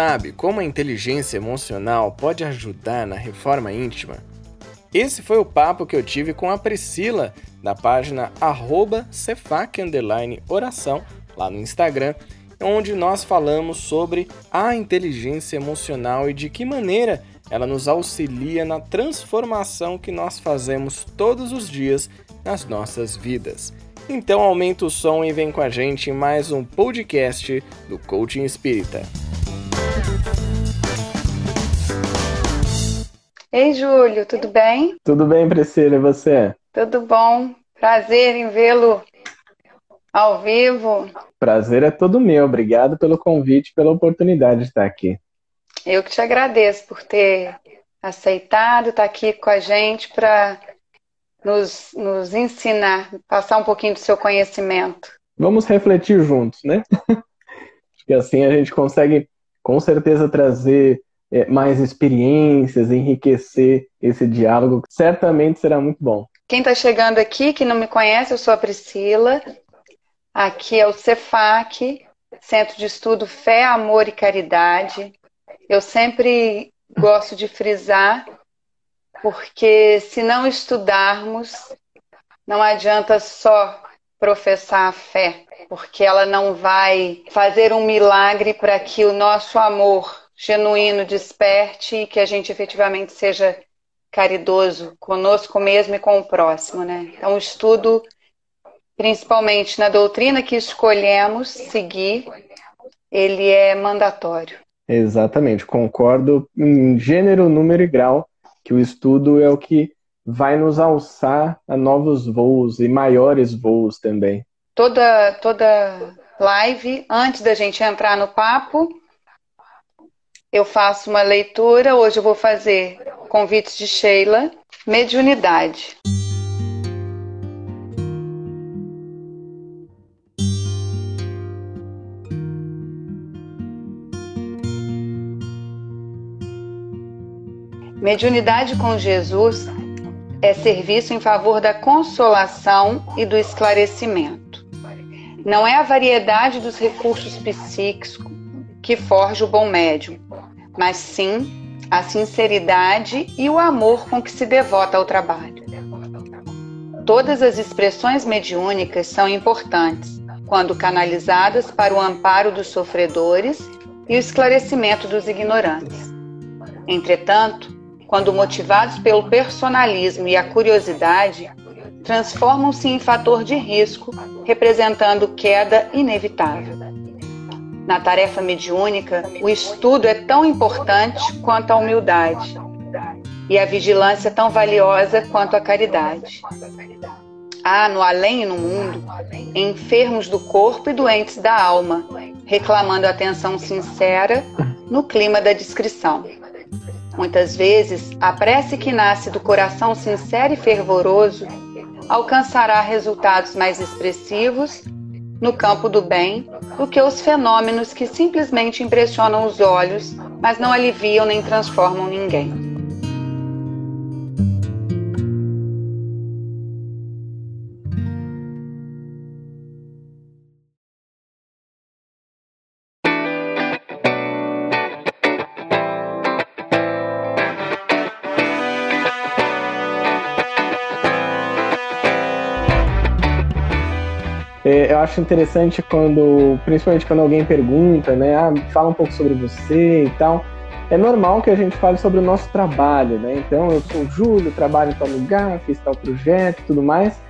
sabe como a inteligência emocional pode ajudar na reforma íntima? Esse foi o papo que eu tive com a Priscila, da página cefac_oração, lá no Instagram, onde nós falamos sobre a inteligência emocional e de que maneira ela nos auxilia na transformação que nós fazemos todos os dias nas nossas vidas. Então aumenta o som e vem com a gente em mais um podcast do Coaching Espírita. Ei, Júlio, tudo bem? Tudo bem, Priscila, e você? Tudo bom. Prazer em vê-lo ao vivo. Prazer é todo meu. Obrigado pelo convite, pela oportunidade de estar aqui. Eu que te agradeço por ter aceitado estar aqui com a gente para nos, nos ensinar, passar um pouquinho do seu conhecimento. Vamos refletir juntos, né? Acho que assim a gente consegue, com certeza, trazer é, mais experiências, enriquecer esse diálogo. Certamente será muito bom. Quem está chegando aqui, que não me conhece, eu sou a Priscila. Aqui é o CEFAC, Centro de Estudo Fé, Amor e Caridade. Eu sempre gosto de frisar porque se não estudarmos, não adianta só professar a fé, porque ela não vai fazer um milagre para que o nosso amor genuíno desperte e que a gente efetivamente seja caridoso conosco mesmo e com o próximo, né? Então, o estudo, principalmente na doutrina que escolhemos seguir, ele é mandatório. Exatamente, concordo em gênero, número e grau que o estudo é o que vai nos alçar a novos voos e maiores voos também. Toda, toda live, antes da gente entrar no papo, eu faço uma leitura. Hoje eu vou fazer convites de Sheila, mediunidade. Mediunidade com Jesus é serviço em favor da consolação e do esclarecimento. Não é a variedade dos recursos psíquicos que forja o bom médium, mas sim a sinceridade e o amor com que se devota ao trabalho. Todas as expressões mediúnicas são importantes quando canalizadas para o amparo dos sofredores e o esclarecimento dos ignorantes. Entretanto, quando motivados pelo personalismo e a curiosidade, transformam-se em fator de risco, representando queda inevitável. Na tarefa mediúnica, o estudo é tão importante quanto a humildade, e a vigilância tão valiosa quanto a caridade. Há no além e no mundo enfermos do corpo e doentes da alma, reclamando atenção sincera no clima da discrição. Muitas vezes, a prece que nasce do coração sincero e fervoroso alcançará resultados mais expressivos no campo do bem do que os fenômenos que simplesmente impressionam os olhos, mas não aliviam nem transformam ninguém. Acho interessante quando, principalmente quando alguém pergunta, né? Ah, fala um pouco sobre você e tal. É normal que a gente fale sobre o nosso trabalho, né? Então, eu sou o Júlio, trabalho em tal lugar, fiz tal projeto e tudo mais.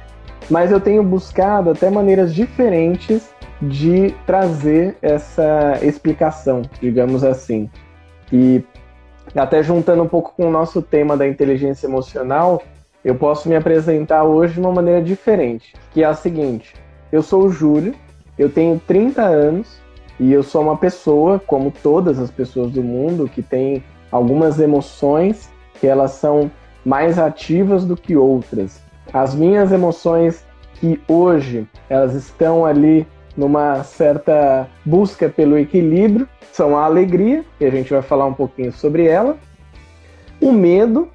Mas eu tenho buscado até maneiras diferentes de trazer essa explicação, digamos assim. E até juntando um pouco com o nosso tema da inteligência emocional, eu posso me apresentar hoje de uma maneira diferente, que é a seguinte: eu sou o Júlio, eu tenho 30 anos e eu sou uma pessoa, como todas as pessoas do mundo, que tem algumas emoções que elas são mais ativas do que outras. As minhas emoções que hoje elas estão ali numa certa busca pelo equilíbrio são a alegria, que a gente vai falar um pouquinho sobre ela, o medo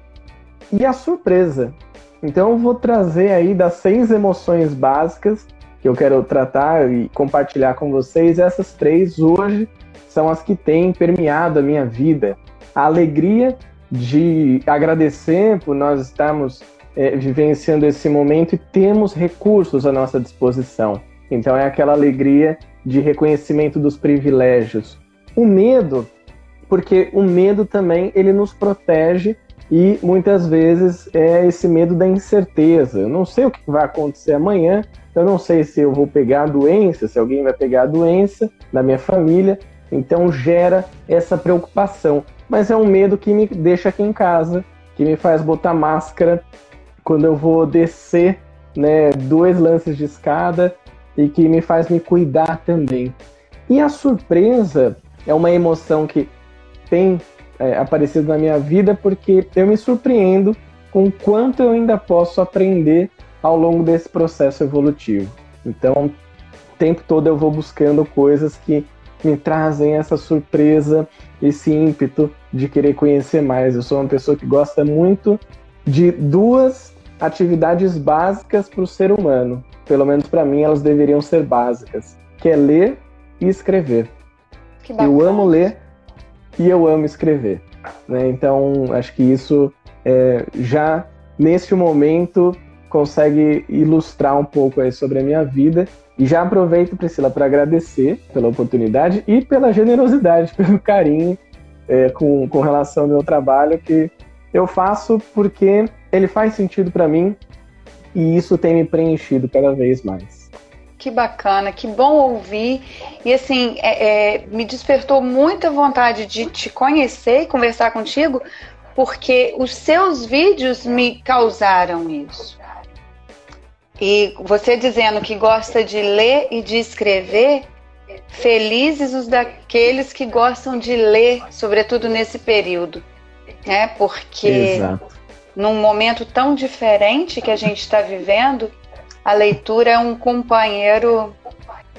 e a surpresa. Então eu vou trazer aí das seis emoções básicas que eu quero tratar e compartilhar com vocês, essas três hoje são as que têm permeado a minha vida. A alegria de agradecer por nós estarmos é, vivenciando esse momento e temos recursos à nossa disposição. Então é aquela alegria de reconhecimento dos privilégios. O medo, porque o medo também ele nos protege e muitas vezes é esse medo da incerteza. Eu não sei o que vai acontecer amanhã, eu não sei se eu vou pegar a doença, se alguém vai pegar a doença da minha família, então gera essa preocupação. Mas é um medo que me deixa aqui em casa, que me faz botar máscara quando eu vou descer né, dois lances de escada e que me faz me cuidar também. E a surpresa é uma emoção que tem é, aparecido na minha vida porque eu me surpreendo com quanto eu ainda posso aprender ao longo desse processo evolutivo. Então, o tempo todo eu vou buscando coisas que me trazem essa surpresa, esse ímpeto de querer conhecer mais. Eu sou uma pessoa que gosta muito de duas atividades básicas para o ser humano. Pelo menos para mim, elas deveriam ser básicas, que é ler e escrever. eu amo ler e eu amo escrever. Né? Então, acho que isso é, já neste momento consegue ilustrar um pouco aí sobre a minha vida. E já aproveito, Priscila, para agradecer pela oportunidade e pela generosidade, pelo carinho é, com, com relação ao meu trabalho, que eu faço porque ele faz sentido para mim e isso tem me preenchido cada vez mais. Que bacana, que bom ouvir. E assim, é, é, me despertou muita vontade de te conhecer e conversar contigo, porque os seus vídeos me causaram isso. E você dizendo que gosta de ler e de escrever, felizes os daqueles que gostam de ler, sobretudo nesse período, né? Porque Exato. num momento tão diferente que a gente está vivendo, a leitura é um companheiro.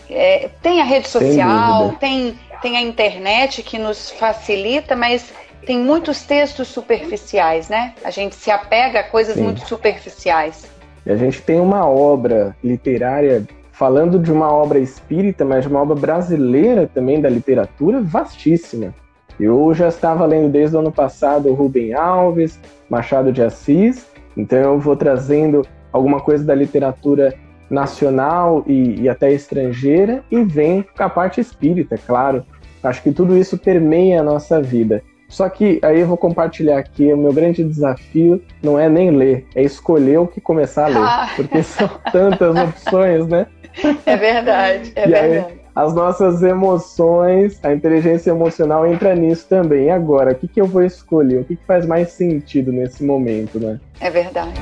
É, tem a rede social, tem, tem a internet que nos facilita, mas tem muitos textos superficiais, né? A gente se apega a coisas Sim. muito superficiais. E a gente tem uma obra literária, falando de uma obra espírita, mas de uma obra brasileira também da literatura vastíssima. Eu já estava lendo desde o ano passado Rubem Alves, Machado de Assis, então eu vou trazendo alguma coisa da literatura nacional e, e até estrangeira e vem com a parte espírita, claro. Acho que tudo isso permeia a nossa vida. Só que aí eu vou compartilhar aqui, o meu grande desafio não é nem ler, é escolher o que começar a ler. Ah. Porque são tantas opções, né? É verdade, é e verdade. Aí, as nossas emoções, a inteligência emocional entra nisso também. E agora, o que, que eu vou escolher? O que, que faz mais sentido nesse momento, né? É verdade.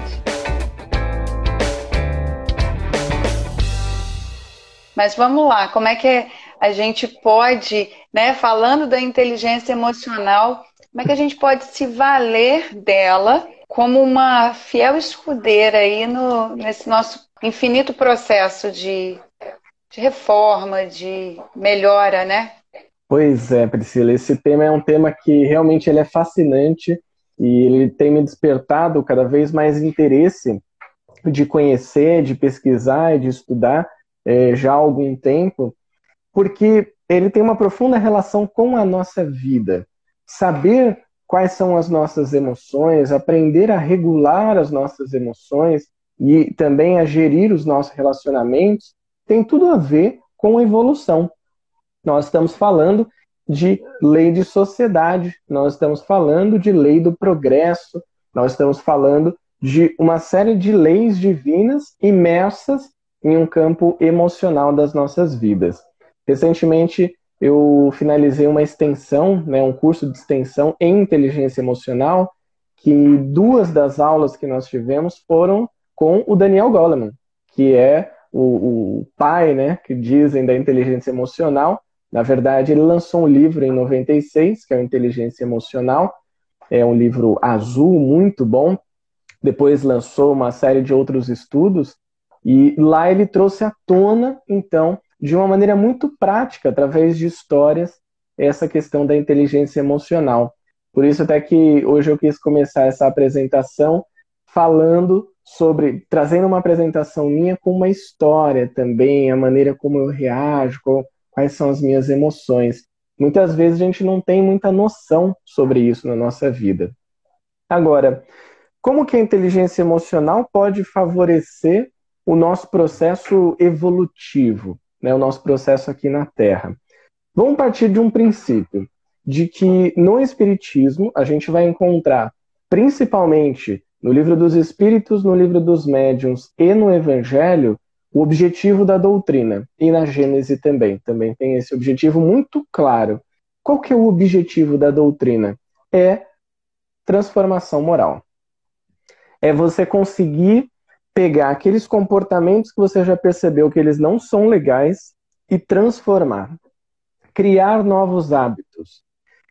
Mas vamos lá, como é que a gente pode, né, falando da inteligência emocional, como é que a gente pode se valer dela como uma fiel escudeira aí no, nesse nosso infinito processo de, de reforma, de melhora, né? Pois é, Priscila, esse tema é um tema que realmente ele é fascinante e ele tem me despertado cada vez mais interesse de conhecer, de pesquisar e de estudar é, já há algum tempo, porque ele tem uma profunda relação com a nossa vida. Saber quais são as nossas emoções, aprender a regular as nossas emoções e também a gerir os nossos relacionamentos, tem tudo a ver com evolução. Nós estamos falando de lei de sociedade, nós estamos falando de lei do progresso, nós estamos falando de uma série de leis divinas imersas em um campo emocional das nossas vidas. Recentemente, eu finalizei uma extensão, né, um curso de extensão em inteligência emocional, que duas das aulas que nós tivemos foram com o Daniel Goleman, que é o, o pai, né, que dizem da inteligência emocional. Na verdade, ele lançou um livro em 96, que é o Inteligência Emocional. É um livro azul, muito bom. Depois lançou uma série de outros estudos e lá ele trouxe à tona, então, de uma maneira muito prática, através de histórias, essa questão da inteligência emocional. Por isso até que hoje eu quis começar essa apresentação falando sobre, trazendo uma apresentação minha com uma história também, a maneira como eu reajo, quais são as minhas emoções. Muitas vezes a gente não tem muita noção sobre isso na nossa vida. Agora, como que a inteligência emocional pode favorecer o nosso processo evolutivo, né, o nosso processo aqui na Terra? Vamos partir de um princípio, de que no Espiritismo a gente vai encontrar, principalmente no Livro dos Espíritos, no Livro dos Médiuns e no Evangelho, o objetivo da doutrina. E na Gênese também, também tem esse objetivo muito claro. Qual que é o objetivo da doutrina? É transformação moral. É você conseguir pegar aqueles comportamentos que você já percebeu que eles não são legais e transformar. Criar novos hábitos.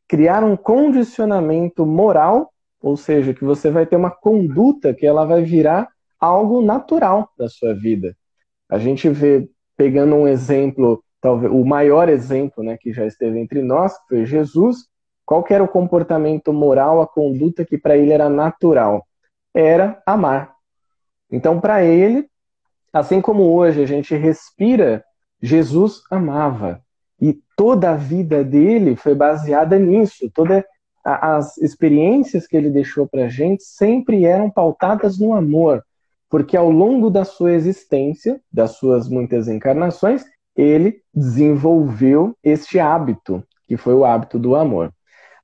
Criar um condicionamento moral, ou seja, que você vai ter uma conduta que ela vai virar algo natural da sua vida. A gente vê, pegando um exemplo, talvez o maior exemplo né, que já esteve entre nós, que foi Jesus, qual era o comportamento moral, a conduta que para ele era natural? Era amar. Então, para ele, assim como hoje a gente respira, Jesus amava. E toda a vida dele foi baseada nisso. Todas as experiências que ele deixou para a gente sempre eram pautadas no amor porque ao longo da sua existência, das suas muitas encarnações, ele desenvolveu este hábito, que foi o hábito do amor.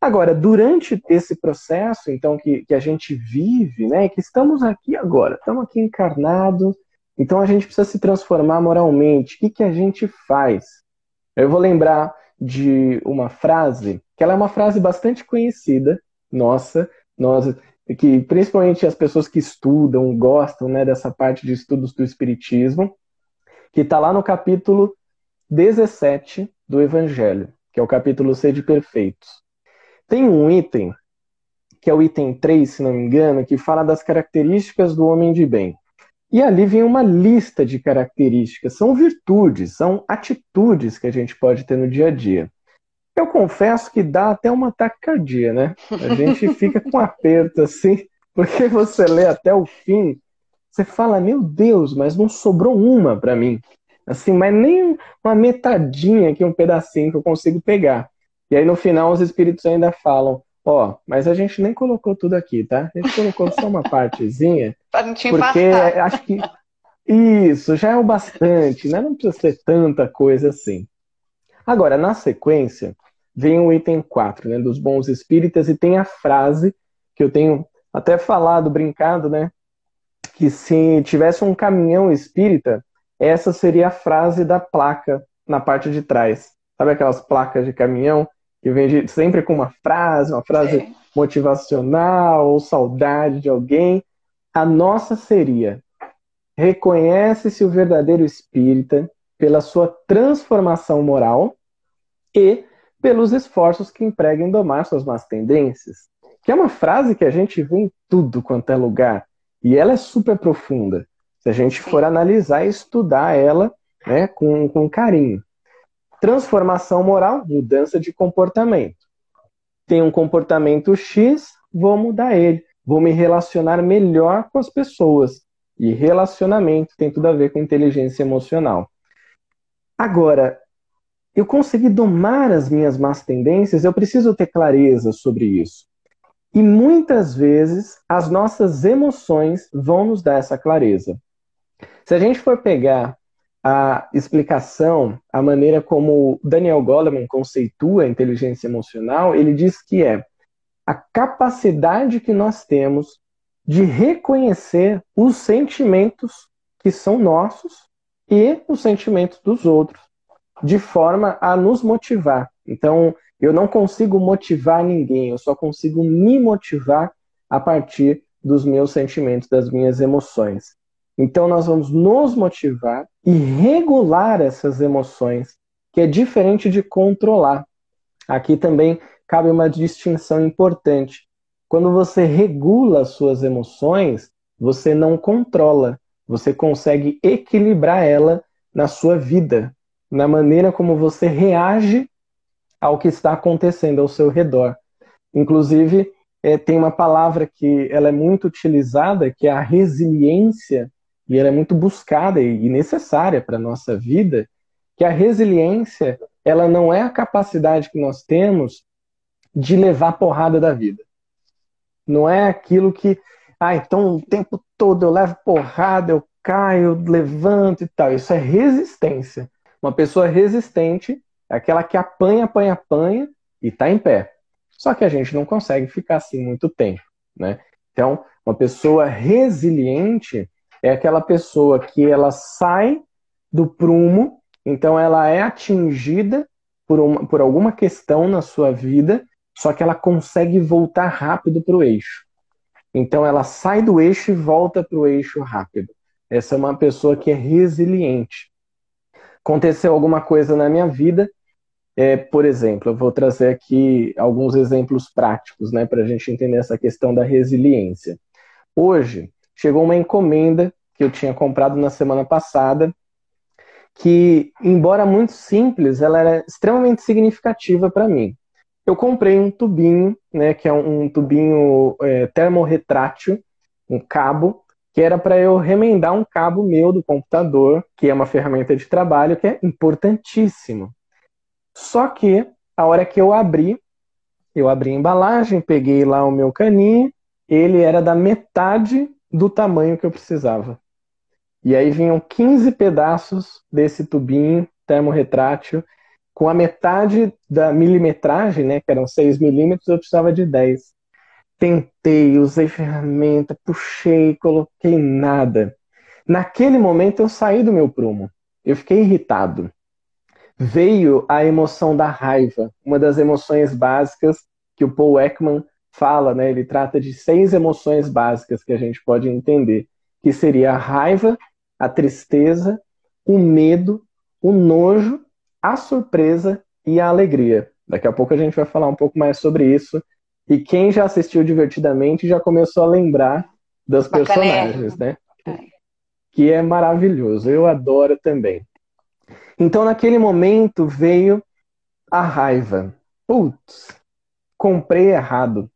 Agora, durante esse processo, então, que, que a gente vive, né, que estamos aqui agora, estamos aqui encarnados, então a gente precisa se transformar moralmente. O que, que a gente faz? Eu vou lembrar de uma frase, que ela é uma frase bastante conhecida, nossa, nós que principalmente as pessoas que estudam, gostam né, dessa parte de estudos do Espiritismo, que está lá no capítulo 17 do Evangelho, que é o capítulo Sede Perfeitos. Tem um item, que é o item 3, se não me engano, que fala das características do homem de bem. E ali vem uma lista de características, são virtudes, são atitudes que a gente pode ter no dia a dia. Eu confesso que dá até uma taquicardia, né? A gente fica com aperto assim, porque você lê até o fim, você fala, meu Deus, mas não sobrou uma para mim. Assim, mas nem uma metadinha aqui, um pedacinho que eu consigo pegar. E aí no final os espíritos ainda falam, ó, oh, mas a gente nem colocou tudo aqui, tá? A gente colocou só uma partezinha. Pra não te porque acho que isso já é o bastante, né? Não precisa ser tanta coisa assim. Agora, na sequência, vem o item 4, né, dos bons espíritas, e tem a frase que eu tenho até falado, brincado, né, que se tivesse um caminhão espírita, essa seria a frase da placa na parte de trás. Sabe aquelas placas de caminhão que vem sempre com uma frase, uma frase Sim. motivacional ou saudade de alguém? A nossa seria: reconhece-se o verdadeiro espírita pela sua transformação moral e pelos esforços que emprega em domar suas más tendências. Que é uma frase que a gente vê em tudo quanto é lugar. E ela é super profunda. Se a gente for analisar e estudar ela né, com, com carinho. Transformação moral, mudança de comportamento. Tem um comportamento X, vou mudar ele. Vou me relacionar melhor com as pessoas. E relacionamento tem tudo a ver com inteligência emocional. Agora, eu consegui domar as minhas más tendências, eu preciso ter clareza sobre isso. E muitas vezes as nossas emoções vão nos dar essa clareza. Se a gente for pegar a explicação, a maneira como Daniel Goleman conceitua a inteligência emocional, ele diz que é a capacidade que nós temos de reconhecer os sentimentos que são nossos e os sentimentos dos outros de forma a nos motivar. Então, eu não consigo motivar ninguém, eu só consigo me motivar a partir dos meus sentimentos, das minhas emoções. Então, nós vamos nos motivar e regular essas emoções, que é diferente de controlar. Aqui também cabe uma distinção importante. Quando você regula as suas emoções, você não controla, você consegue equilibrar ela na sua vida, na maneira como você reage ao que está acontecendo ao seu redor. Inclusive, é, tem uma palavra que ela é muito utilizada, que é a resiliência, e ela é muito buscada e necessária para a nossa vida, que a resiliência ela não é a capacidade que nós temos de levar porrada da vida. Não é aquilo que, ah, então o tempo todo eu levo porrada, eu caio, eu levanto e tal. Isso é resistência. Uma pessoa resistente é aquela que apanha, apanha, apanha e está em pé. Só que a gente não consegue ficar assim muito tempo, né? Então, uma pessoa resiliente é aquela pessoa que ela sai do prumo, então ela é atingida por, uma, por alguma questão na sua vida, só que ela consegue voltar rápido para o eixo. Então ela sai do eixo e volta para o eixo rápido. Essa é uma pessoa que é resiliente. Aconteceu alguma coisa na minha vida, é, por exemplo, eu vou trazer aqui alguns exemplos práticos, né, para a gente entender essa questão da resiliência. Hoje chegou uma encomenda que eu tinha comprado na semana passada, que, embora muito simples, ela era extremamente significativa para mim. Eu comprei um tubinho, né, que é um, tubinho é, termorretrátil, um cabo, que era para eu remendar um cabo meu do computador, que é uma ferramenta de trabalho que é importantíssimo. Só que a hora que eu abri, eu abri a embalagem, peguei lá o meu caninho, ele era da metade do tamanho que eu precisava. E aí vinham 15 pedaços desse tubinho termorretrátil, com a metade da milimetragem, né, que eram 6 milímetros, eu precisava de 10. Tentei, usei ferramenta, puxei, coloquei nada. Naquele momento eu saí do meu prumo. Eu fiquei irritado. Veio a emoção da raiva, uma das emoções básicas que o Paul Ekman fala, né? Ele trata de seis emoções básicas que a gente pode entender, que seria a raiva, a tristeza, o medo, o nojo, a surpresa e a alegria. Daqui a pouco a gente vai falar um pouco mais sobre isso e quem já assistiu divertidamente já começou a lembrar das personagens, né? Que é maravilhoso. Eu adoro também. Então, naquele momento veio a raiva. Putz, comprei errado.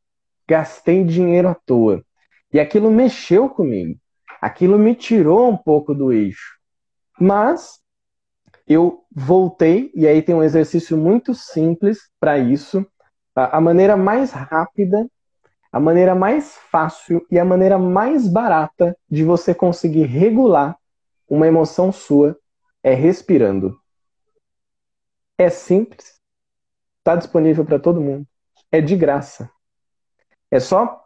Gastei dinheiro à toa. E aquilo mexeu comigo. Aquilo me tirou um pouco do eixo. Mas eu voltei, e aí tem um exercício muito simples para isso, a maneira mais rápida, a maneira mais fácil e a maneira mais barata de você conseguir regular uma emoção sua é respirando. É simples, está disponível para todo mundo, é de graça. É só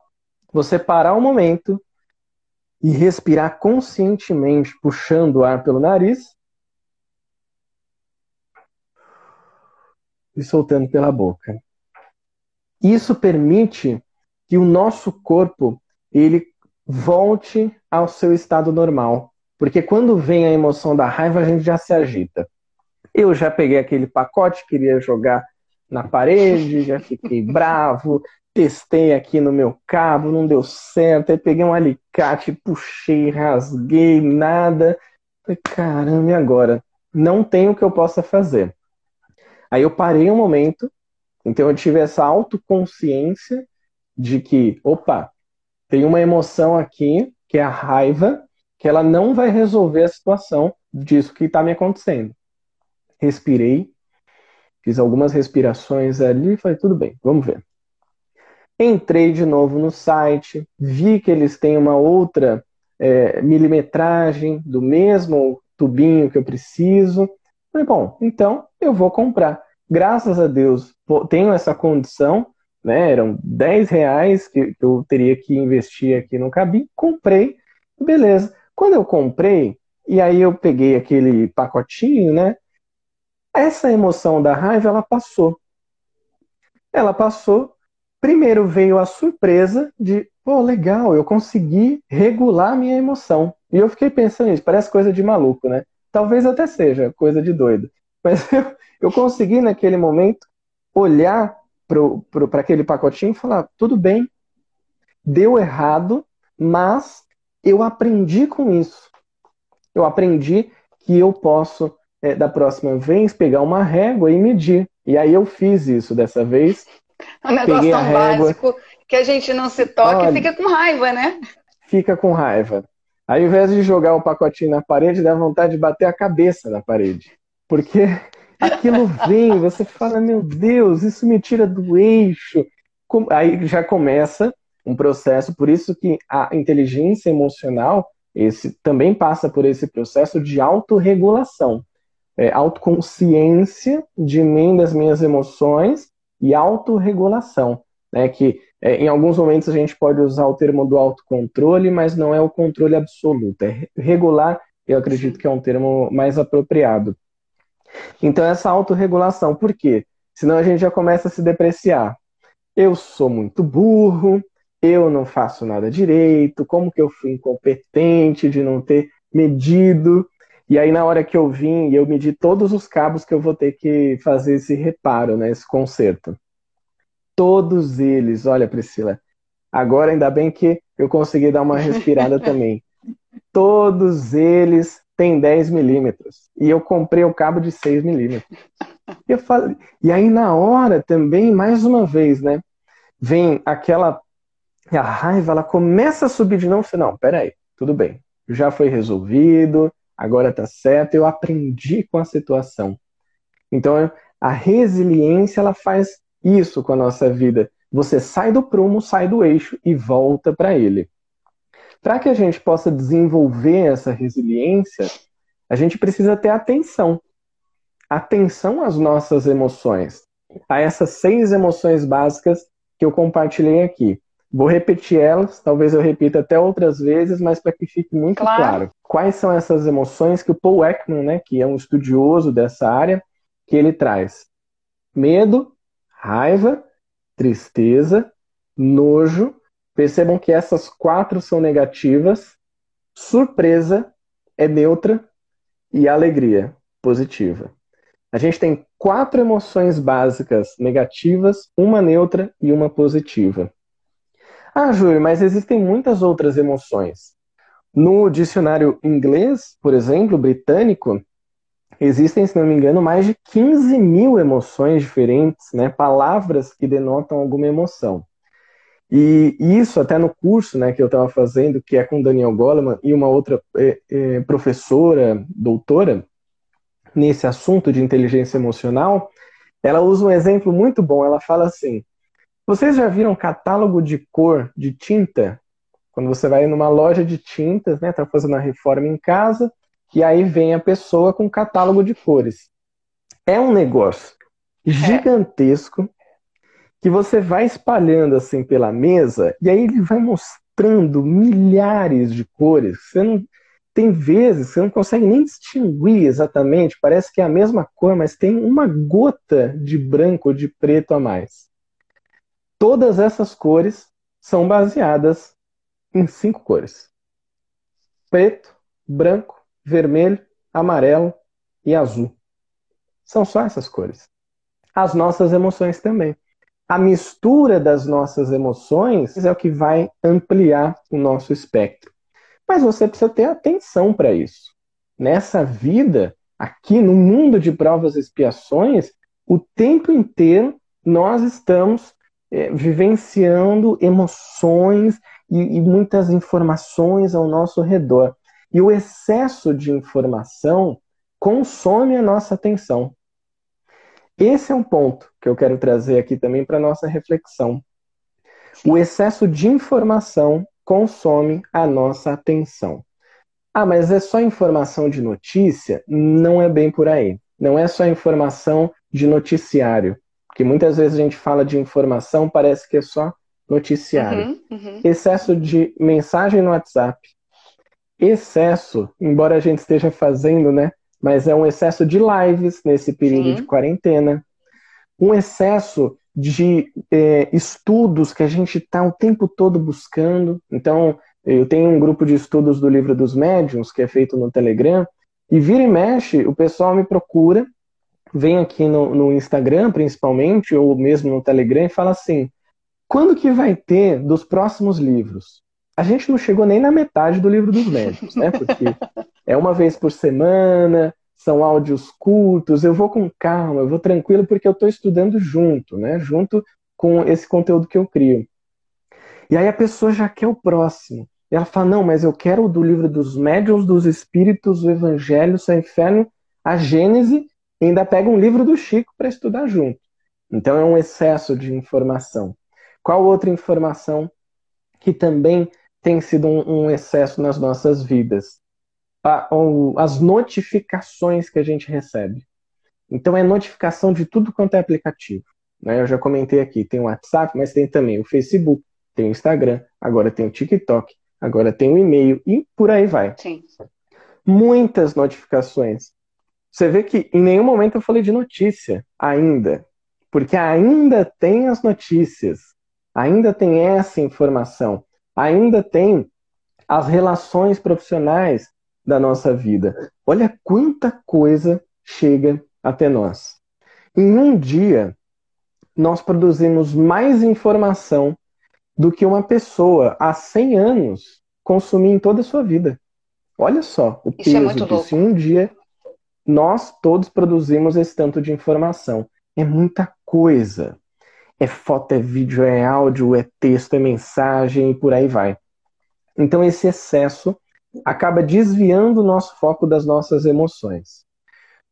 você parar um momento e respirar conscientemente, puxando o ar pelo nariz e soltando pela boca. Isso permite que o nosso corpo ele volte ao seu estado normal. Porque quando vem a emoção da raiva, a gente já se agita. Eu já peguei aquele pacote, queria jogar na parede, já fiquei bravo, testei aqui no meu cabo, não deu certo, aí peguei um alicate, puxei, rasguei, nada. Falei, caramba, e agora? Não tem o que eu possa fazer. Aí eu parei um momento, então eu tive essa autoconsciência de que, opa, tem uma emoção aqui, que é a raiva, que ela não vai resolver a situação disso que está me acontecendo. Respirei, fiz algumas respirações ali falei, tudo bem, vamos ver. Entrei de novo no site, vi que eles têm uma outra é, milimetragem do mesmo tubinho que eu preciso. Falei, bom, então eu vou comprar graças a Deus, tenho essa condição, né? Eram 10 reais que eu teria que investir aqui no cabine, comprei, beleza. Quando eu comprei, e aí eu peguei aquele pacotinho, né? Essa emoção da raiva, ela passou. Ela passou. Primeiro veio a surpresa de, pô, legal, eu consegui regular minha emoção. E eu fiquei pensando nisso, parece coisa de maluco, né? Talvez até seja coisa de doido. Mas eu, eu consegui, naquele momento, olhar para aquele pacotinho e falar: tudo bem, deu errado, mas eu aprendi com isso. Eu aprendi que eu posso, é, da próxima vez, pegar uma régua e medir. E aí eu fiz isso dessa vez. Um negócio tão básico que a gente não se toca Olha, e fica com raiva, né? Fica com raiva. Aí, ao invés de jogar o pacotinho na parede, dá vontade de bater a cabeça na parede. Porque aquilo vem, você fala, meu Deus, isso me tira do eixo. Aí já começa um processo, por isso que a inteligência emocional esse também passa por esse processo de autorregulação, é, autoconsciência de mim, das minhas emoções e autorregulação, né, que é, em alguns momentos a gente pode usar o termo do autocontrole, mas não é o controle absoluto, é regular, eu acredito que é um termo mais apropriado. Então essa autorregulação, por quê? Senão a gente já começa a se depreciar. Eu sou muito burro, eu não faço nada direito, como que eu fui incompetente de não ter medido. E aí, na hora que eu vim, eu medi todos os cabos que eu vou ter que fazer esse reparo, né, esse conserto. Todos eles, olha, Priscila, agora ainda bem que eu consegui dar uma respirada também. Todos eles têm 10 milímetros. E eu comprei o cabo de 6 milímetros. Eu falei, e aí, na hora também, mais uma vez, né? Vem aquela a raiva, ela começa a subir de novo. Você, não, peraí, tudo bem. Já foi resolvido, agora tá certo, eu aprendi com a situação. Então, a resiliência, ela faz isso com a nossa vida. Você sai do prumo, sai do eixo e volta para ele. Para que a gente possa desenvolver essa resiliência, a gente precisa ter atenção. Atenção às nossas emoções, a essas seis emoções básicas que eu compartilhei aqui. Vou repetir elas, talvez eu repita até outras vezes, mas para que fique muito claro. claro. Quais são essas emoções que o Paul Ekman, né, que é um estudioso dessa área, que ele traz? Medo, raiva, tristeza, nojo. Percebam que essas quatro são negativas. Surpresa é neutra e alegria positiva. A gente tem quatro emoções básicas negativas, uma neutra e uma positiva. Ah, Júlio, mas existem muitas outras emoções. No dicionário inglês, por exemplo, britânico, existem, se não me engano, mais de 15 mil emoções diferentes, né? palavras que denotam alguma emoção. E isso até no curso né, que eu estava fazendo, que é com Daniel Goleman e uma outra é, é, professora, doutora, nesse assunto de inteligência emocional, ela usa um exemplo muito bom. Ela fala assim: vocês já viram catálogo de cor de tinta? Quando você vai numa loja de tintas, né, tá fazendo uma reforma em casa, e aí vem a pessoa com catálogo de cores. É um negócio gigantesco é. que você vai espalhando assim pela mesa e aí ele vai mostrando milhares de cores. Você não tem vezes você não consegue nem distinguir exatamente, parece que é a mesma cor, mas tem uma gota de branco ou de preto a mais. Todas essas cores são baseadas em cinco cores: preto, branco, vermelho, amarelo e azul. São só essas cores. As nossas emoções também. A mistura das nossas emoções é o que vai ampliar o nosso espectro. Mas você precisa ter atenção para isso. Nessa vida, aqui no mundo de provas e expiações, o tempo inteiro nós estamos é, vivenciando emoções e, e muitas informações ao nosso redor. E o excesso de informação consome a nossa atenção. Esse é um ponto que eu quero trazer aqui também para nossa reflexão. O excesso de informação consome a nossa atenção. Ah, mas é só informação de notícia? Não é bem por aí. Não é só informação de noticiário. Que muitas vezes a gente fala de informação, parece que é só noticiário. Uhum, uhum. Excesso de mensagem no WhatsApp. Excesso, embora a gente esteja fazendo, né? Mas é um excesso de lives nesse período Sim. de quarentena. Um excesso de é, estudos que a gente está o tempo todo buscando. Então, eu tenho um grupo de estudos do livro dos médiuns, que é feito no Telegram, e vira e mexe, o pessoal me procura vem aqui no, no Instagram, principalmente, ou mesmo no Telegram, e fala assim: quando que vai ter dos próximos livros? A gente não chegou nem na metade do livro dos médicos, né? Porque é uma vez por semana, são áudios curtos, eu vou com calma, eu vou tranquilo, porque eu estou estudando junto, né? Junto com esse conteúdo que eu crio. E aí a pessoa já quer o próximo. E ela fala: não, mas eu quero o do livro dos médiuns, dos espíritos, o evangelho, o inferno, a Gênese e ainda pega um livro do Chico para estudar junto. Então é um excesso de informação. Qual outra informação que também tem sido um, um excesso nas nossas vidas? A, as notificações que a gente recebe. Então é notificação de tudo quanto é aplicativo. Né? Eu já comentei aqui, tem o WhatsApp, mas tem também o Facebook, tem o Instagram, agora tem o TikTok, agora tem o e-mail e por aí vai. Sim. Muitas notificações. Você vê que em nenhum momento eu falei de notícia ainda, porque ainda tem as notícias, ainda tem essa informação, ainda tem as relações profissionais da nossa vida. Olha quanta coisa chega até nós. Em um dia, nós produzimos mais informação do que uma pessoa há 100 anos consumia em toda a sua vida. Olha só o Isso é peso é disso. Em um dia, nós todos produzimos esse tanto de informação. É muita coisa. É foto, é vídeo, é áudio, é texto, é mensagem e por aí vai. Então, esse excesso acaba desviando o nosso foco das nossas emoções.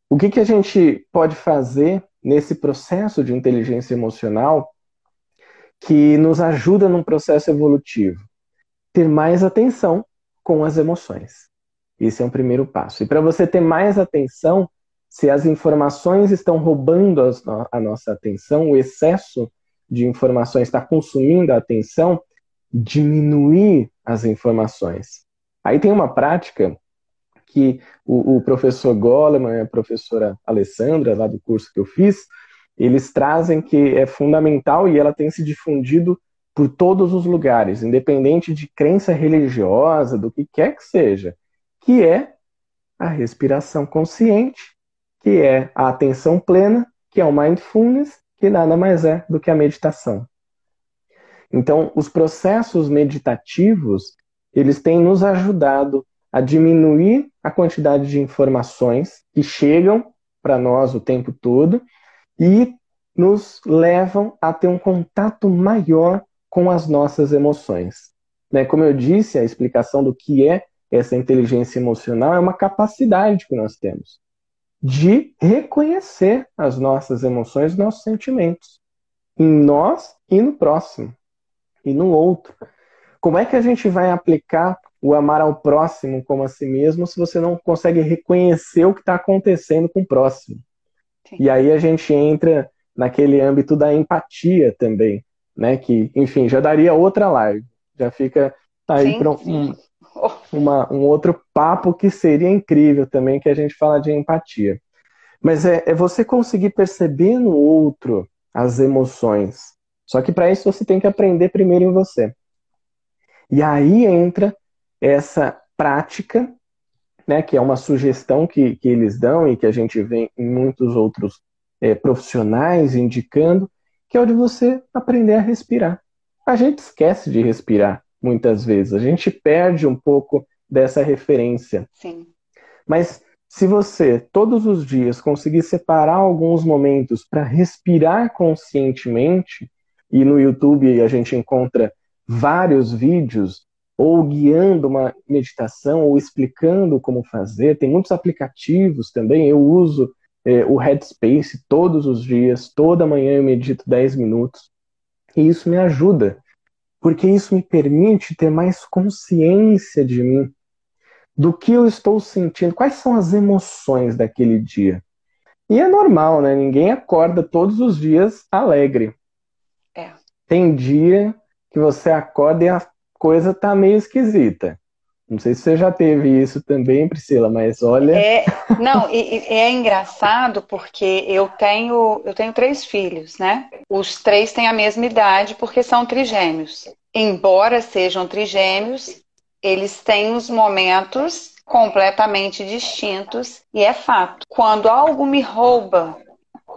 O que, que a gente pode fazer nesse processo de inteligência emocional que nos ajuda num processo evolutivo? Ter mais atenção com as emoções. Esse é um primeiro passo. E para você ter mais atenção, se as informações estão roubando a nossa atenção, o excesso de informações está consumindo a atenção, diminuir as informações. Aí tem uma prática que o, o professor Goleman e a professora Alessandra, lá do curso que eu fiz, eles trazem que é fundamental e ela tem se difundido por todos os lugares, independente de crença religiosa, do que quer que seja, que é a respiração consciente, que é a atenção plena, que é o mindfulness, que nada mais é do que a meditação. Então, os processos meditativos, eles têm nos ajudado a diminuir a quantidade de informações que chegam para nós o tempo todo e nos levam a ter um contato maior com as nossas emoções. Né? Como eu disse, a explicação do que é essa inteligência emocional é uma capacidade que nós temos de reconhecer as nossas emoções, nossos sentimentos, em nós e no próximo, e no outro. Como é que a gente vai aplicar o amar ao próximo como a si mesmo se você não consegue reconhecer o que está acontecendo com o próximo. Sim. E aí a gente entra naquele âmbito da empatia também, né? Que, enfim, já daria outra live. Já fica aí para um, uma, um outro papo que seria incrível também, que a gente fala de empatia. Mas é, é você conseguir perceber no outro as emoções. Só que para isso você tem que aprender primeiro em você. E aí entra essa prática, né, que é uma sugestão que, que eles dão e que a gente vê em muitos outros é, profissionais indicando, que é o de você aprender a respirar. A gente esquece de respirar muitas vezes, a gente perde um pouco dessa referência. Sim. Mas se você todos os dias conseguir separar alguns momentos para respirar conscientemente, e no YouTube a gente encontra vários vídeos ou guiando uma meditação, ou explicando como fazer. Tem muitos aplicativos também. Eu uso é, o Headspace todos os dias, toda manhã eu medito 10 minutos. E isso me ajuda, porque isso me permite ter mais consciência de mim, do que eu estou sentindo, quais são as emoções daquele dia. E é normal, né? Ninguém acorda todos os dias alegre. É. Tem dia que você acorda e a coisa tá meio esquisita. Não sei se você já teve isso também, Priscila, mas olha. É, não, e, e é engraçado porque eu tenho, eu tenho três filhos, né? Os três têm a mesma idade porque são trigêmeos. Embora sejam trigêmeos, eles têm os momentos completamente distintos e é fato. Quando algo me rouba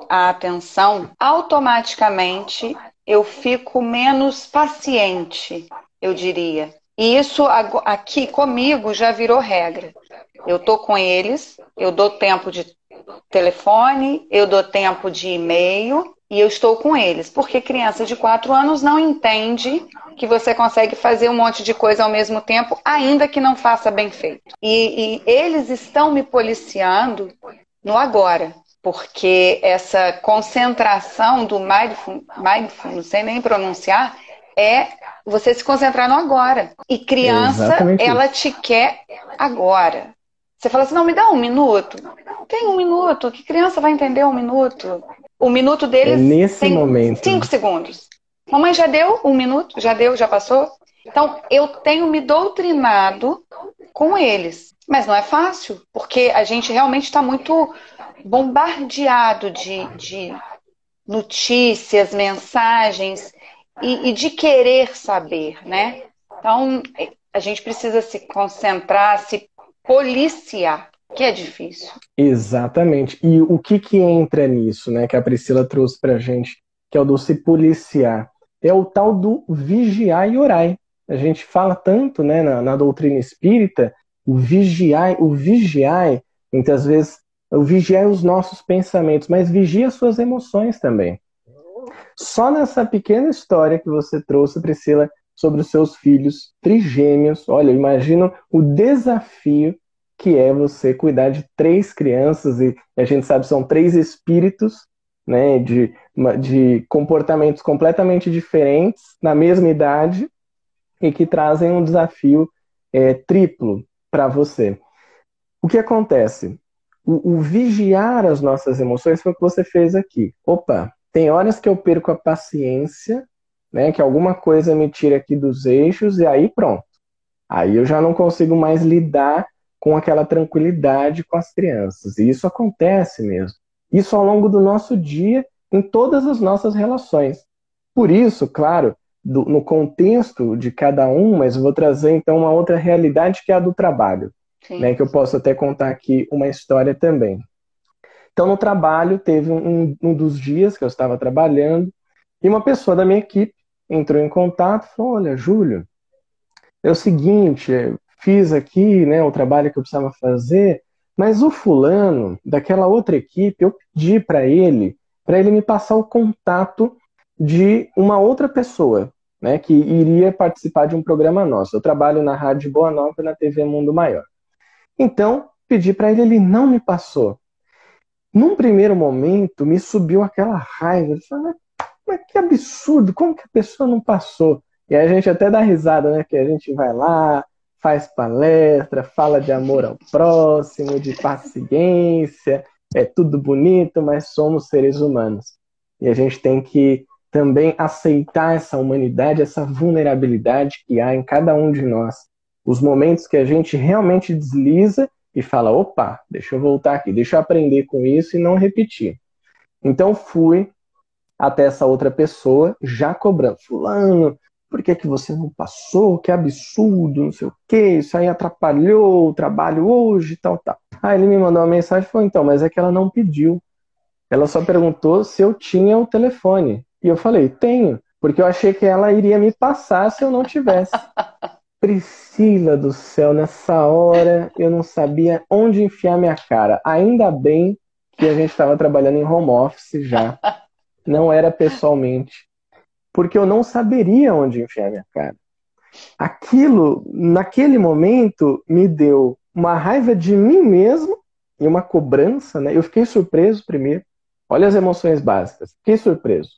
a atenção, automaticamente eu fico menos paciente eu diria. E isso aqui comigo já virou regra. Eu tô com eles, eu dou tempo de telefone, eu dou tempo de e-mail e eu estou com eles. Porque criança de 4 anos não entende que você consegue fazer um monte de coisa ao mesmo tempo, ainda que não faça bem feito. E, e eles estão me policiando no agora. porque essa concentração do mindfulness, mindful, não sei nem pronunciar, é você se concentrar no agora. E criança, é ela te quer agora. Você fala assim, não, me dá um minuto. Tem um minuto. Que criança vai entender um minuto? O minuto deles é nesse tem momento. cinco segundos. Mamãe já deu um minuto? Já deu? Já passou? Então, eu tenho me doutrinado com eles. Mas não é fácil, porque a gente realmente está muito bombardeado de, de notícias, mensagens e, e de querer saber, né? Então, a gente precisa se concentrar, se policiar, que é difícil. Exatamente. E o que que entra nisso, né, que a Priscila trouxe pra gente, que é o do se policiar? É o tal do vigiar e orar. A gente fala tanto, né, na, na doutrina espírita, o vigiar, o vigiar, muitas vezes, o vigiar os nossos pensamentos, mas vigia as suas emoções também. Só nessa pequena história que você trouxe, Priscila, sobre os seus filhos trigêmeos, olha, eu imagino o desafio que é você cuidar de três crianças, e a gente sabe são três espíritos, né, de, de comportamentos completamente diferentes, na mesma idade, e que trazem um desafio é, triplo para você. O que acontece? O, o, vigiar as nossas emoções foi o que você fez aqui. Opa, tem horas que eu perco a paciência, né? Que alguma coisa me tira aqui dos eixos e aí pronto. Aí eu já não consigo mais lidar com aquela tranquilidade com as crianças. E isso acontece mesmo. Isso ao longo do nosso dia, em todas as nossas relações. Por isso, claro, do, no contexto de cada um, mas vou trazer então uma outra realidade que é a do trabalho, né, que eu posso até contar aqui uma história também. Então, no trabalho, teve um, um dos dias que eu estava trabalhando e uma pessoa da minha equipe entrou em contato e falou: Olha, Júlio, é o seguinte, fiz aqui né, o trabalho que eu precisava fazer, mas o fulano daquela outra equipe, eu pedi para ele, para ele me passar o contato de uma outra pessoa, né, que iria participar de um programa nosso. Eu trabalho na Rádio Boa Nova e na TV Mundo Maior. Então, pedi para ele, ele não me passou. Num primeiro momento, me subiu aquela raiva. Eu falei, mas que absurdo, como que a pessoa não passou? E a gente até dá risada, né? Que a gente vai lá, faz palestra, fala de amor ao próximo, de paciência, é tudo bonito, mas somos seres humanos. E a gente tem que também aceitar essa humanidade, essa vulnerabilidade que há em cada um de nós. Os momentos que a gente realmente desliza e fala: opa, deixa eu voltar aqui, deixa eu aprender com isso e não repetir. Então fui até essa outra pessoa, já cobrando: Fulano, por que, que você não passou? Que absurdo, não sei o que, isso aí atrapalhou o trabalho hoje, tal, tal. Aí ele me mandou uma mensagem e falou: então, mas é que ela não pediu. Ela só perguntou se eu tinha o telefone. E eu falei: tenho, porque eu achei que ela iria me passar se eu não tivesse. Priscila do céu, nessa hora eu não sabia onde enfiar minha cara. Ainda bem que a gente estava trabalhando em home office já. Não era pessoalmente. Porque eu não saberia onde enfiar minha cara. Aquilo, naquele momento, me deu uma raiva de mim mesmo e uma cobrança, né? Eu fiquei surpreso primeiro. Olha as emoções básicas. Fiquei surpreso.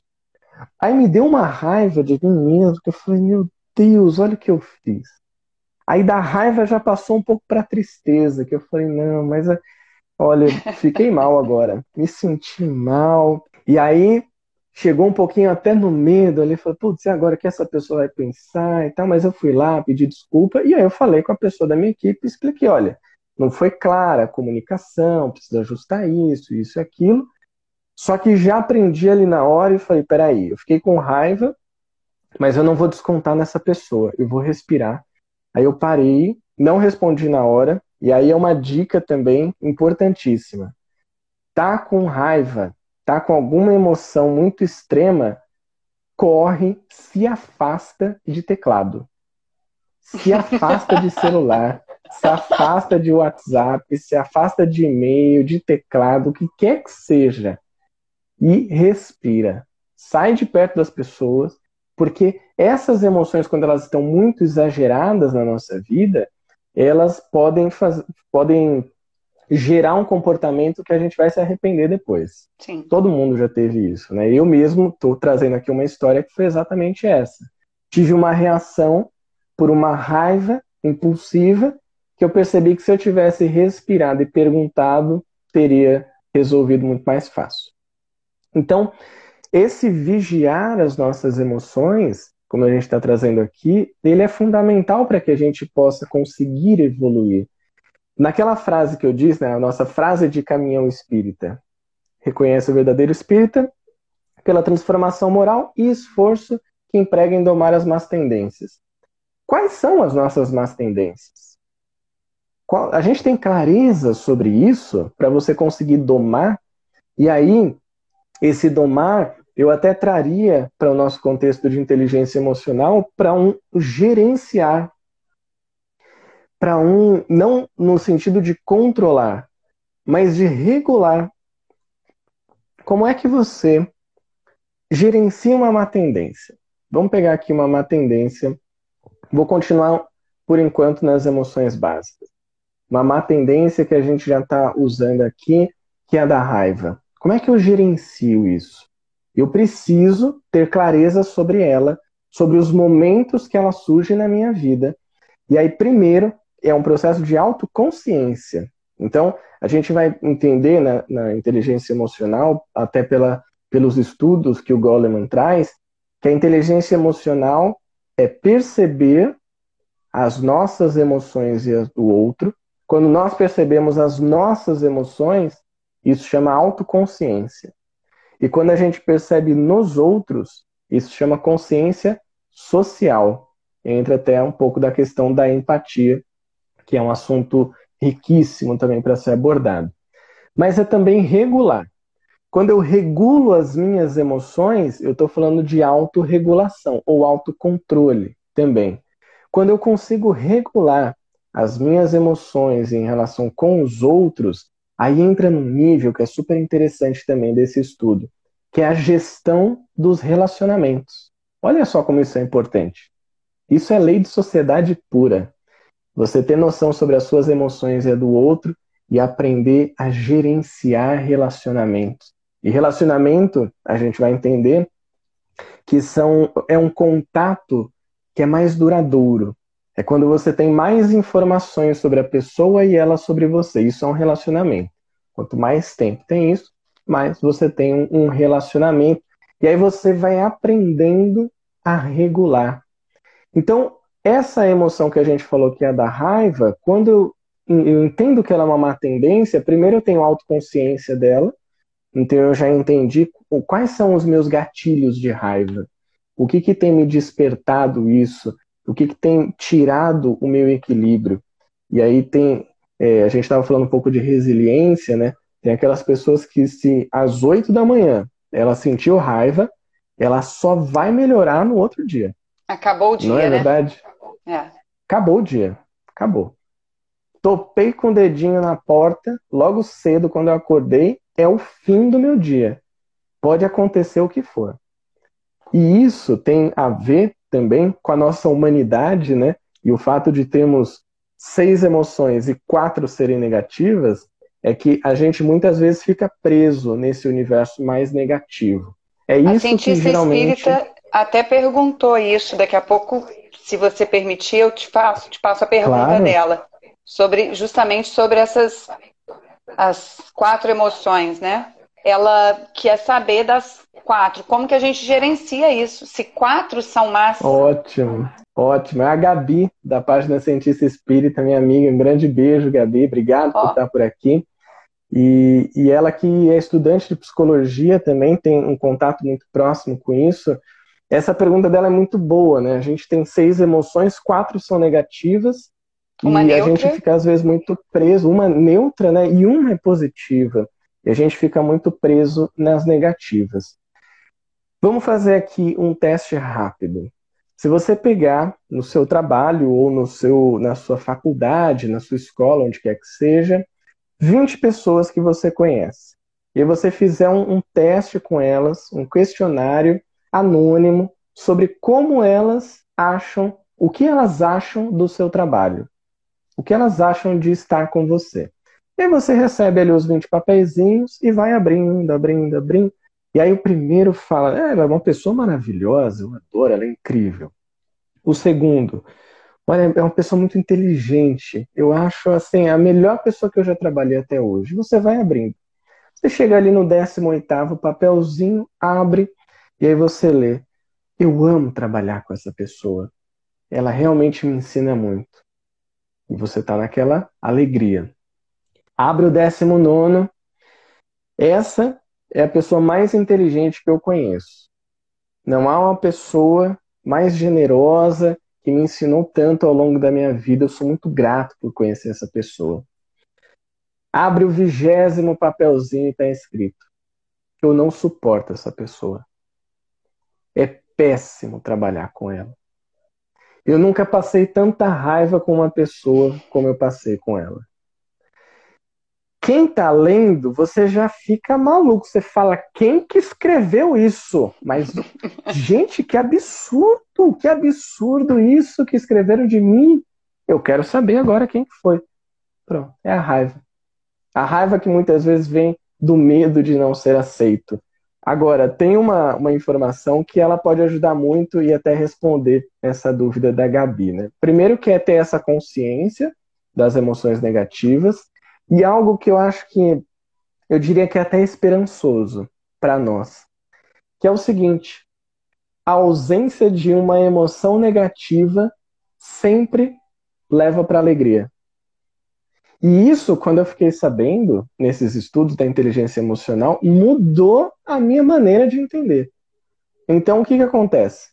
Aí me deu uma raiva de mim mesmo, que eu falei, meu Deus, olha o que eu fiz. Aí da raiva já passou um pouco para tristeza, que eu falei, não, mas é, olha, fiquei mal agora, me senti mal. E aí chegou um pouquinho até no medo ali, falei, putz, e agora que essa pessoa vai pensar e tal, mas eu fui lá, pedi desculpa, e aí eu falei com a pessoa da minha equipe expliquei, olha, não foi clara a comunicação, precisa ajustar isso, isso e aquilo. Só que já aprendi ali na hora e falei, peraí, eu fiquei com raiva, mas eu não vou descontar nessa pessoa, eu vou respirar. Aí eu parei, não respondi na hora, e aí é uma dica também importantíssima. Tá com raiva, tá com alguma emoção muito extrema, corre, se afasta de teclado. Se afasta de celular, se afasta de WhatsApp, se afasta de e-mail, de teclado, o que quer que seja. E respira. Sai de perto das pessoas porque essas emoções, quando elas estão muito exageradas na nossa vida, elas podem, faz... podem gerar um comportamento que a gente vai se arrepender depois. Sim. Todo mundo já teve isso, né? Eu mesmo estou trazendo aqui uma história que foi exatamente essa. Tive uma reação por uma raiva impulsiva que eu percebi que se eu tivesse respirado e perguntado, teria resolvido muito mais fácil. Então, esse vigiar as nossas emoções, como a gente está trazendo aqui, ele é fundamental para que a gente possa conseguir evoluir. Naquela frase que eu disse, né, a nossa frase de caminhão espírita, reconhece o verdadeiro espírita pela transformação moral e esforço que emprega em domar as más tendências. Quais são as nossas más tendências? A gente tem clareza sobre isso para você conseguir domar, e aí esse domar eu até traria para o nosso contexto de inteligência emocional para um gerenciar, para um não no sentido de controlar, mas de regular. Como é que você gerencia uma má tendência? Vamos pegar aqui uma má tendência. Vou continuar por enquanto nas emoções básicas. Uma má tendência que a gente já está usando aqui, que é a da raiva. Como é que eu gerencio isso? Eu preciso ter clareza sobre ela, sobre os momentos que ela surge na minha vida. E aí, primeiro, é um processo de autoconsciência. Então, a gente vai entender na, na inteligência emocional, até pela, pelos estudos que o Goleman traz, que a inteligência emocional é perceber as nossas emoções e as do outro. Quando nós percebemos as nossas emoções, isso chama autoconsciência. E quando a gente percebe nos outros, isso chama consciência social. Entra até um pouco da questão da empatia, que é um assunto riquíssimo também para ser abordado. Mas é também regular. Quando eu regulo as minhas emoções, eu estou falando de autorregulação ou autocontrole também. Quando eu consigo regular as minhas emoções em relação com os outros, Aí entra num nível que é super interessante também desse estudo, que é a gestão dos relacionamentos. Olha só como isso é importante. Isso é lei de sociedade pura. Você ter noção sobre as suas emoções e a do outro e aprender a gerenciar relacionamentos. E relacionamento, a gente vai entender que são, é um contato que é mais duradouro. É quando você tem mais informações sobre a pessoa e ela sobre você. Isso é um relacionamento. Quanto mais tempo tem isso, mais você tem um relacionamento. E aí você vai aprendendo a regular. Então, essa emoção que a gente falou que é da raiva, quando eu entendo que ela é uma má tendência, primeiro eu tenho autoconsciência dela, então eu já entendi quais são os meus gatilhos de raiva. O que, que tem me despertado isso? O que, que tem tirado o meu equilíbrio? E aí tem é, a gente estava falando um pouco de resiliência, né? Tem aquelas pessoas que se às 8 da manhã ela sentiu raiva, ela só vai melhorar no outro dia. Acabou o dia, Não é né? verdade? É. Acabou o dia. Acabou. Topei com o dedinho na porta logo cedo quando eu acordei, é o fim do meu dia. Pode acontecer o que for. E isso tem a ver também com a nossa humanidade, né? E o fato de termos seis emoções e quatro serem negativas, é que a gente muitas vezes fica preso nesse universo mais negativo. É isso a cientista que geralmente... espírita até perguntou isso. Daqui a pouco, se você permitir, eu te faço, te passo a pergunta claro. dela sobre justamente sobre essas as quatro emoções, né? Ela quer saber das quatro, como que a gente gerencia isso? Se quatro são máximas. Ótimo. Ótimo. É a Gabi, da página Cientista Espírita, minha amiga. Um grande beijo, Gabi. Obrigado oh. por estar por aqui. E, e ela que é estudante de psicologia também tem um contato muito próximo com isso. Essa pergunta dela é muito boa, né? A gente tem seis emoções, quatro são negativas uma e neutra. a gente fica às vezes muito preso, uma neutra, né? E uma é positiva. E a gente fica muito preso nas negativas. Vamos fazer aqui um teste rápido. Se você pegar no seu trabalho ou no seu, na sua faculdade, na sua escola, onde quer que seja, 20 pessoas que você conhece, e você fizer um, um teste com elas, um questionário anônimo sobre como elas acham, o que elas acham do seu trabalho, o que elas acham de estar com você. E aí você recebe ali os 20 papeizinhos e vai abrindo, abrindo, abrindo. E aí o primeiro fala, é, ela é uma pessoa maravilhosa, eu adoro, ela é incrível. O segundo, olha, é uma pessoa muito inteligente. Eu acho, assim, a melhor pessoa que eu já trabalhei até hoje. Você vai abrindo. Você chega ali no 18º papelzinho, abre, e aí você lê. Eu amo trabalhar com essa pessoa. Ela realmente me ensina muito. E você está naquela alegria. Abre o 19. Essa é a pessoa mais inteligente que eu conheço. Não há uma pessoa mais generosa que me ensinou tanto ao longo da minha vida. Eu sou muito grato por conhecer essa pessoa. Abre o vigésimo papelzinho e está escrito: Eu não suporto essa pessoa. É péssimo trabalhar com ela. Eu nunca passei tanta raiva com uma pessoa como eu passei com ela. Quem tá lendo, você já fica maluco. Você fala, quem que escreveu isso? Mas, gente, que absurdo! Que absurdo isso que escreveram de mim. Eu quero saber agora quem que foi. Pronto, é a raiva. A raiva que muitas vezes vem do medo de não ser aceito. Agora, tem uma, uma informação que ela pode ajudar muito e até responder essa dúvida da Gabi. Né? Primeiro, que é ter essa consciência das emoções negativas, e algo que eu acho que eu diria que é até esperançoso para nós, que é o seguinte: a ausência de uma emoção negativa sempre leva para alegria. E isso, quando eu fiquei sabendo, nesses estudos da inteligência emocional, mudou a minha maneira de entender. Então, o que, que acontece?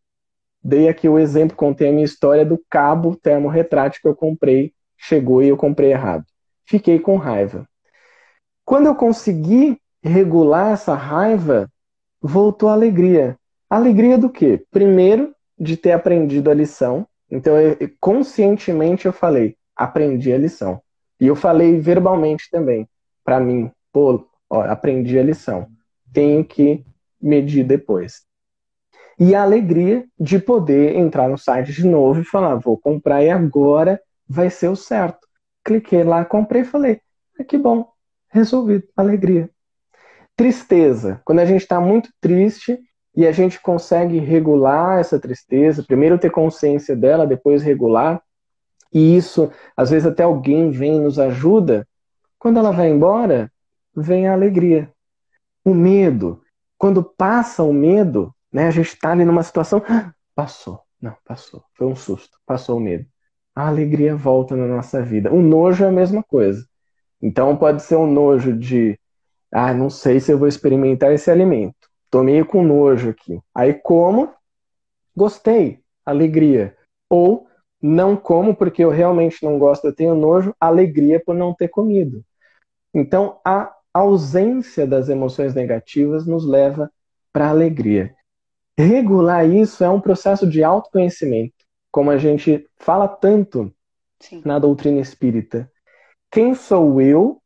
Dei aqui o exemplo, contei a minha história do cabo termorretrátil que eu comprei, chegou e eu comprei errado. Fiquei com raiva. Quando eu consegui regular essa raiva, voltou a alegria. Alegria do quê? Primeiro, de ter aprendido a lição. Então, eu, conscientemente eu falei, aprendi a lição. E eu falei verbalmente também, para mim, pô, ó, aprendi a lição. Tenho que medir depois. E a alegria de poder entrar no site de novo e falar, vou comprar e agora vai ser o certo. Cliquei lá, comprei e falei, ah, que bom, resolvido, alegria. Tristeza, quando a gente está muito triste e a gente consegue regular essa tristeza, primeiro ter consciência dela, depois regular, e isso, às vezes até alguém vem e nos ajuda, quando ela vai embora, vem a alegria. O medo, quando passa o medo, né, a gente está ali numa situação, ah, passou, não, passou, foi um susto, passou o medo. A alegria volta na nossa vida. O nojo é a mesma coisa. Então pode ser um nojo de, ah, não sei se eu vou experimentar esse alimento. Tô meio com nojo aqui. Aí como, gostei, alegria. Ou não como porque eu realmente não gosto, eu tenho nojo, alegria por não ter comido. Então, a ausência das emoções negativas nos leva para alegria. Regular isso é um processo de autoconhecimento, como a gente fala tanto Sim. na doutrina espírita. Quem sou eu?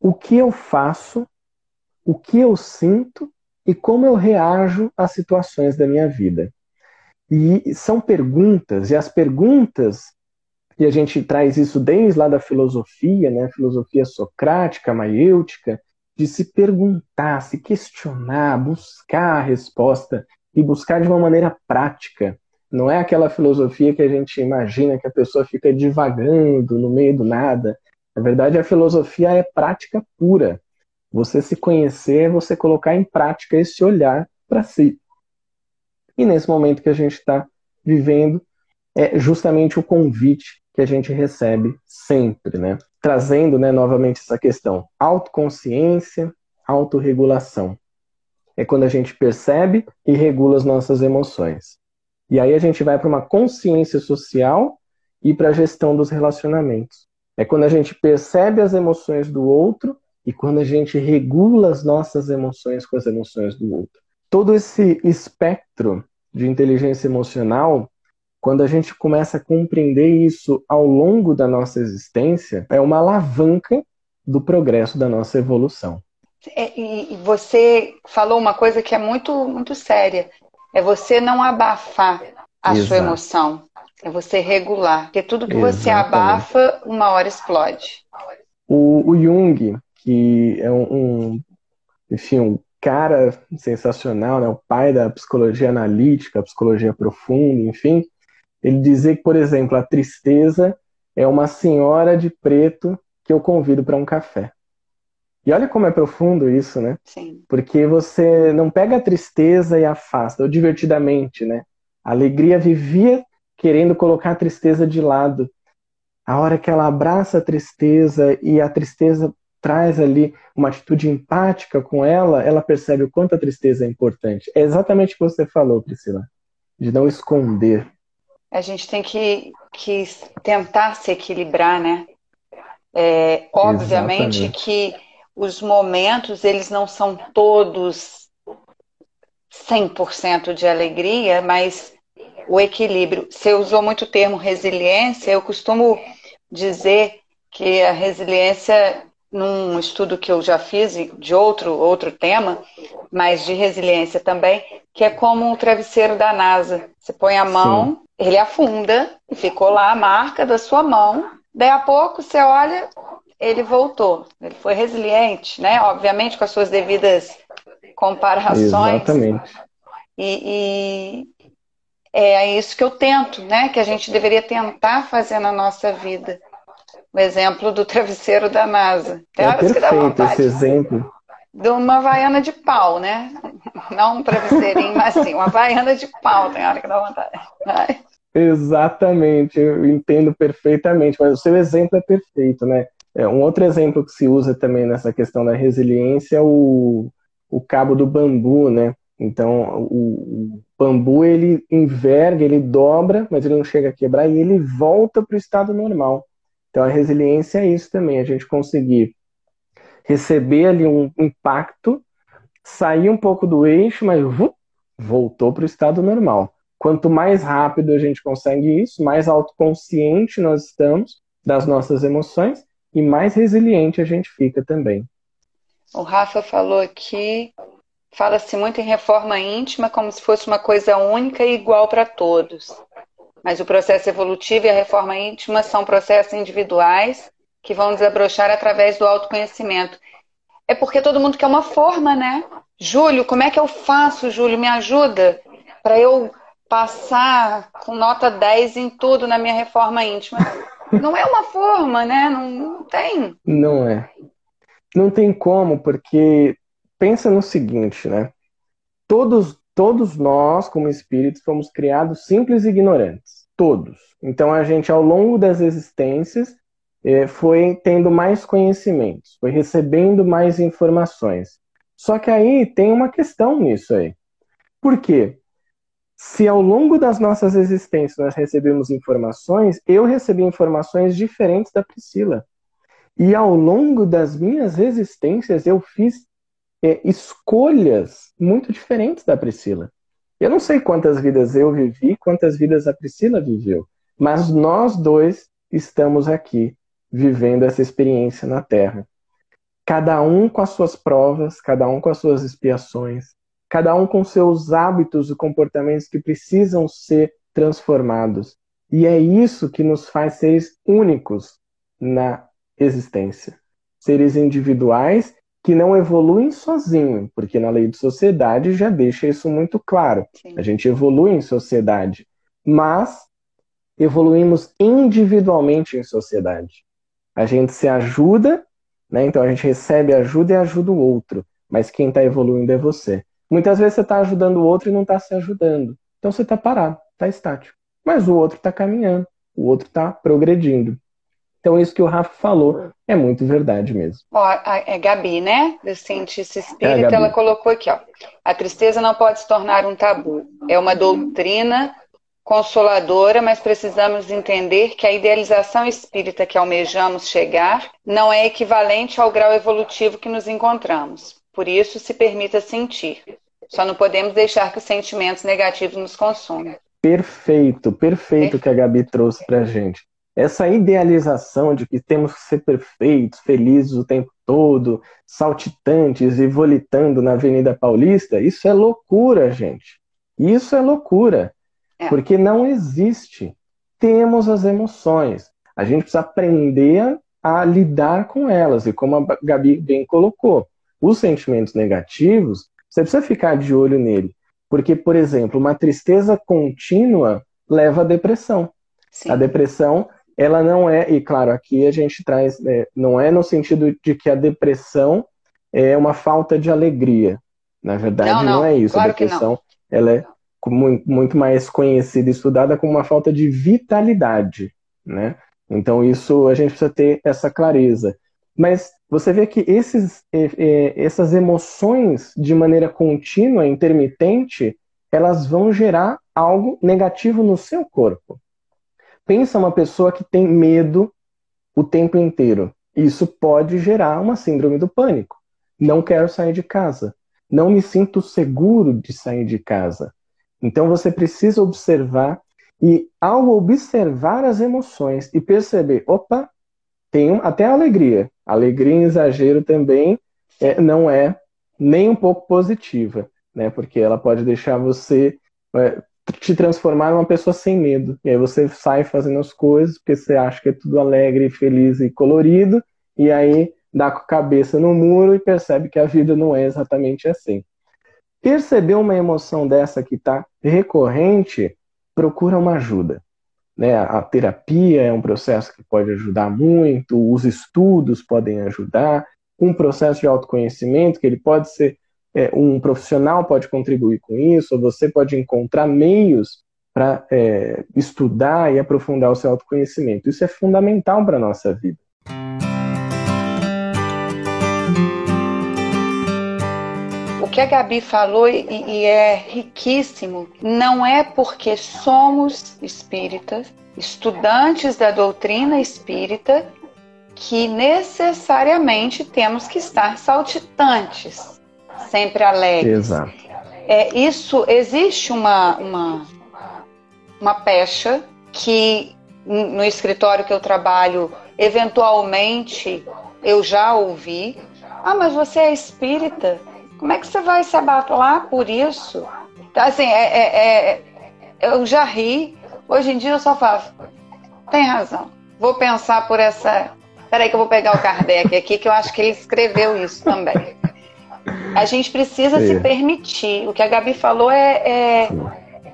O que eu faço? O que eu sinto? E como eu reajo às situações da minha vida? E são perguntas, e as perguntas, e a gente traz isso desde lá da filosofia, né, filosofia socrática, maiêutica, de se perguntar, se questionar, buscar a resposta e buscar de uma maneira prática. Não é aquela filosofia que a gente imagina que a pessoa fica divagando no meio do nada. Na verdade, a filosofia é prática pura. Você se conhecer você colocar em prática esse olhar para si. E nesse momento que a gente está vivendo, é justamente o convite que a gente recebe sempre, né? Trazendo né, novamente essa questão: autoconsciência, autorregulação. É quando a gente percebe e regula as nossas emoções. E aí a gente vai para uma consciência social e para a gestão dos relacionamentos. É quando a gente percebe as emoções do outro e quando a gente regula as nossas emoções com as emoções do outro todo esse espectro de inteligência emocional, quando a gente começa a compreender isso ao longo da nossa existência, é uma alavanca do progresso da nossa evolução. É, e você falou uma coisa que é muito, muito séria. É você não abafar a Exato. sua emoção. É você regular. Porque tudo que Exatamente. você abafa, uma hora explode. O, o Jung, que é um, um, enfim, um cara sensacional, né? o pai da psicologia analítica, psicologia profunda, enfim, ele dizia que, por exemplo, a tristeza é uma senhora de preto que eu convido para um café. E olha como é profundo isso, né? Sim. Porque você não pega a tristeza e afasta, ou divertidamente, né? A alegria vivia querendo colocar a tristeza de lado. A hora que ela abraça a tristeza e a tristeza traz ali uma atitude empática com ela, ela percebe o quanto a tristeza é importante. É exatamente o que você falou, Priscila, de não esconder. A gente tem que, que tentar se equilibrar, né? É, obviamente exatamente. que os momentos, eles não são todos 100% de alegria, mas o equilíbrio. Você usou muito o termo resiliência, eu costumo dizer que a resiliência num estudo que eu já fiz de outro outro tema, mas de resiliência também, que é como um travesseiro da NASA. Você põe a mão, Sim. ele afunda e ficou lá a marca da sua mão. Daí a pouco você olha, ele voltou. Ele foi resiliente, né? Obviamente com as suas devidas comparações. Exatamente. E, e é isso que eu tento, né? Que a gente deveria tentar fazer na nossa vida o exemplo do travesseiro da NASA. Tem é perfeito esse exemplo. De uma vaiana de pau, né? Não um travesseirinho, mas sim, uma vaiana de pau, tem hora que dá vontade. Vai. Exatamente, eu entendo perfeitamente, mas o seu exemplo é perfeito, né? É, um outro exemplo que se usa também nessa questão da resiliência é o, o cabo do bambu, né? Então, o, o bambu ele enverga, ele dobra, mas ele não chega a quebrar e ele volta para o estado normal. Então a resiliência é isso também, a gente conseguir receber ali um impacto, sair um pouco do eixo, mas uh, voltou para o estado normal. Quanto mais rápido a gente consegue isso, mais autoconsciente nós estamos das nossas emoções e mais resiliente a gente fica também. O Rafa falou aqui, fala-se muito em reforma íntima como se fosse uma coisa única e igual para todos. Mas o processo evolutivo e a reforma íntima são processos individuais que vão desabrochar através do autoconhecimento. É porque todo mundo quer uma forma, né? Júlio, como é que eu faço, Júlio? Me ajuda para eu passar com nota 10 em tudo na minha reforma íntima. Não é uma forma, né? Não, não tem. Não é. Não tem como, porque pensa no seguinte, né? Todos Todos nós, como espíritos, fomos criados simples e ignorantes. Todos. Então a gente, ao longo das existências, eh, foi tendo mais conhecimentos, foi recebendo mais informações. Só que aí tem uma questão nisso aí. Por quê? Se ao longo das nossas existências nós recebemos informações, eu recebi informações diferentes da Priscila. E ao longo das minhas existências eu fiz é, escolhas muito diferentes da Priscila. Eu não sei quantas vidas eu vivi, quantas vidas a Priscila viveu, mas nós dois estamos aqui vivendo essa experiência na Terra. Cada um com as suas provas, cada um com as suas expiações, cada um com seus hábitos e comportamentos que precisam ser transformados. E é isso que nos faz seres únicos na existência. Seres individuais que não evoluem sozinho, porque na lei de sociedade já deixa isso muito claro. Sim. A gente evolui em sociedade, mas evoluímos individualmente em sociedade. A gente se ajuda, né? então a gente recebe ajuda e ajuda o outro, mas quem está evoluindo é você. Muitas vezes você está ajudando o outro e não está se ajudando. Então você está parado, está estático. Mas o outro está caminhando, o outro está progredindo. Então, isso que o Rafa falou é muito verdade mesmo. Ó, a Gabi, né? Do cientista espírita, é ela colocou aqui, ó. A tristeza não pode se tornar um tabu. É uma doutrina consoladora, mas precisamos entender que a idealização espírita que almejamos chegar não é equivalente ao grau evolutivo que nos encontramos. Por isso, se permita sentir. Só não podemos deixar que os sentimentos negativos nos consumam. Perfeito, perfeito que a Gabi trouxe pra gente essa idealização de que temos que ser perfeitos, felizes o tempo todo, saltitantes e volitando na Avenida Paulista, isso é loucura, gente. Isso é loucura. É. Porque não existe. Temos as emoções. A gente precisa aprender a lidar com elas. E como a Gabi bem colocou, os sentimentos negativos, você precisa ficar de olho nele. Porque, por exemplo, uma tristeza contínua leva à depressão. Sim. A depressão, ela não é, e claro, aqui a gente traz, é, não é no sentido de que a depressão é uma falta de alegria. Na verdade, não, não. não é isso. Claro a depressão, ela é muito mais conhecida e estudada como uma falta de vitalidade, né? Então isso a gente precisa ter essa clareza. Mas você vê que esses, essas emoções de maneira contínua, intermitente, elas vão gerar algo negativo no seu corpo. Pensa uma pessoa que tem medo o tempo inteiro. Isso pode gerar uma síndrome do pânico. Não quero sair de casa. Não me sinto seguro de sair de casa. Então você precisa observar e ao observar as emoções e perceber, opa, tem até alegria. Alegria em exagero também é, não é nem um pouco positiva, né? Porque ela pode deixar você é, te transformar numa pessoa sem medo. E aí você sai fazendo as coisas porque você acha que é tudo alegre, feliz e colorido, e aí dá com a cabeça no muro e percebe que a vida não é exatamente assim. Perceber uma emoção dessa que está recorrente procura uma ajuda. Né? A terapia é um processo que pode ajudar muito, os estudos podem ajudar, um processo de autoconhecimento que ele pode ser é, um profissional pode contribuir com isso, ou você pode encontrar meios para é, estudar e aprofundar o seu autoconhecimento. Isso é fundamental para a nossa vida. Que a Gabi falou e, e é riquíssimo. Não é porque somos espíritas, estudantes da doutrina espírita, que necessariamente temos que estar saltitantes, sempre alegres. Exato. É, isso existe uma, uma, uma pecha que no escritório que eu trabalho, eventualmente eu já ouvi. Ah, mas você é espírita? Como é que você vai se abalar por isso? Então, assim, é, é, é, eu já ri. Hoje em dia eu só falo, tem razão. Vou pensar por essa. Peraí que eu vou pegar o Kardec aqui, que eu acho que ele escreveu isso também. A gente precisa se permitir. O que a Gabi falou é, é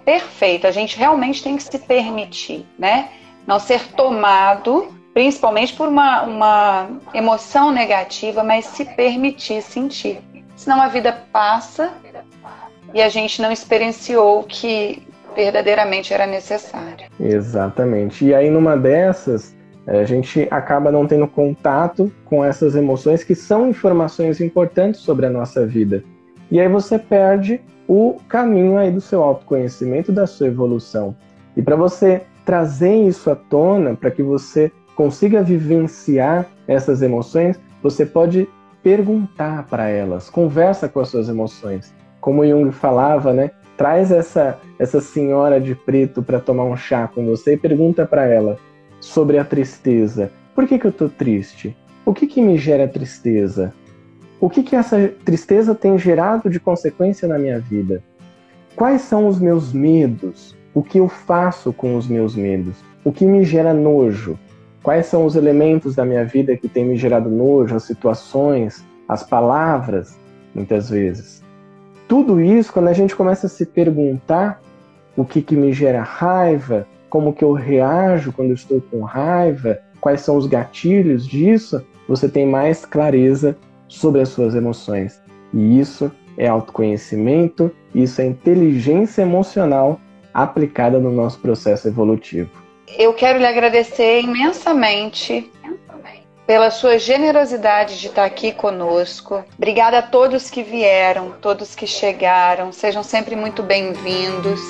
perfeito. A gente realmente tem que se permitir, né? Não ser tomado, principalmente por uma, uma emoção negativa, mas se permitir sentir senão a vida passa e a gente não experienciou o que verdadeiramente era necessário. Exatamente. E aí, numa dessas, a gente acaba não tendo contato com essas emoções que são informações importantes sobre a nossa vida. E aí você perde o caminho aí do seu autoconhecimento, da sua evolução. E para você trazer isso à tona, para que você consiga vivenciar essas emoções, você pode perguntar para elas, conversa com as suas emoções. Como Jung falava, né? Traz essa essa senhora de preto para tomar um chá com você e pergunta para ela sobre a tristeza. Por que, que eu tô triste? O que, que me gera tristeza? O que, que essa tristeza tem gerado de consequência na minha vida? Quais são os meus medos? O que eu faço com os meus medos? O que me gera nojo? Quais são os elementos da minha vida que têm me gerado nojo, as situações, as palavras, muitas vezes? Tudo isso, quando a gente começa a se perguntar o que, que me gera raiva, como que eu reajo quando eu estou com raiva, quais são os gatilhos disso, você tem mais clareza sobre as suas emoções. E isso é autoconhecimento, isso é inteligência emocional aplicada no nosso processo evolutivo. Eu quero lhe agradecer imensamente pela sua generosidade de estar aqui conosco. Obrigada a todos que vieram, todos que chegaram. Sejam sempre muito bem-vindos.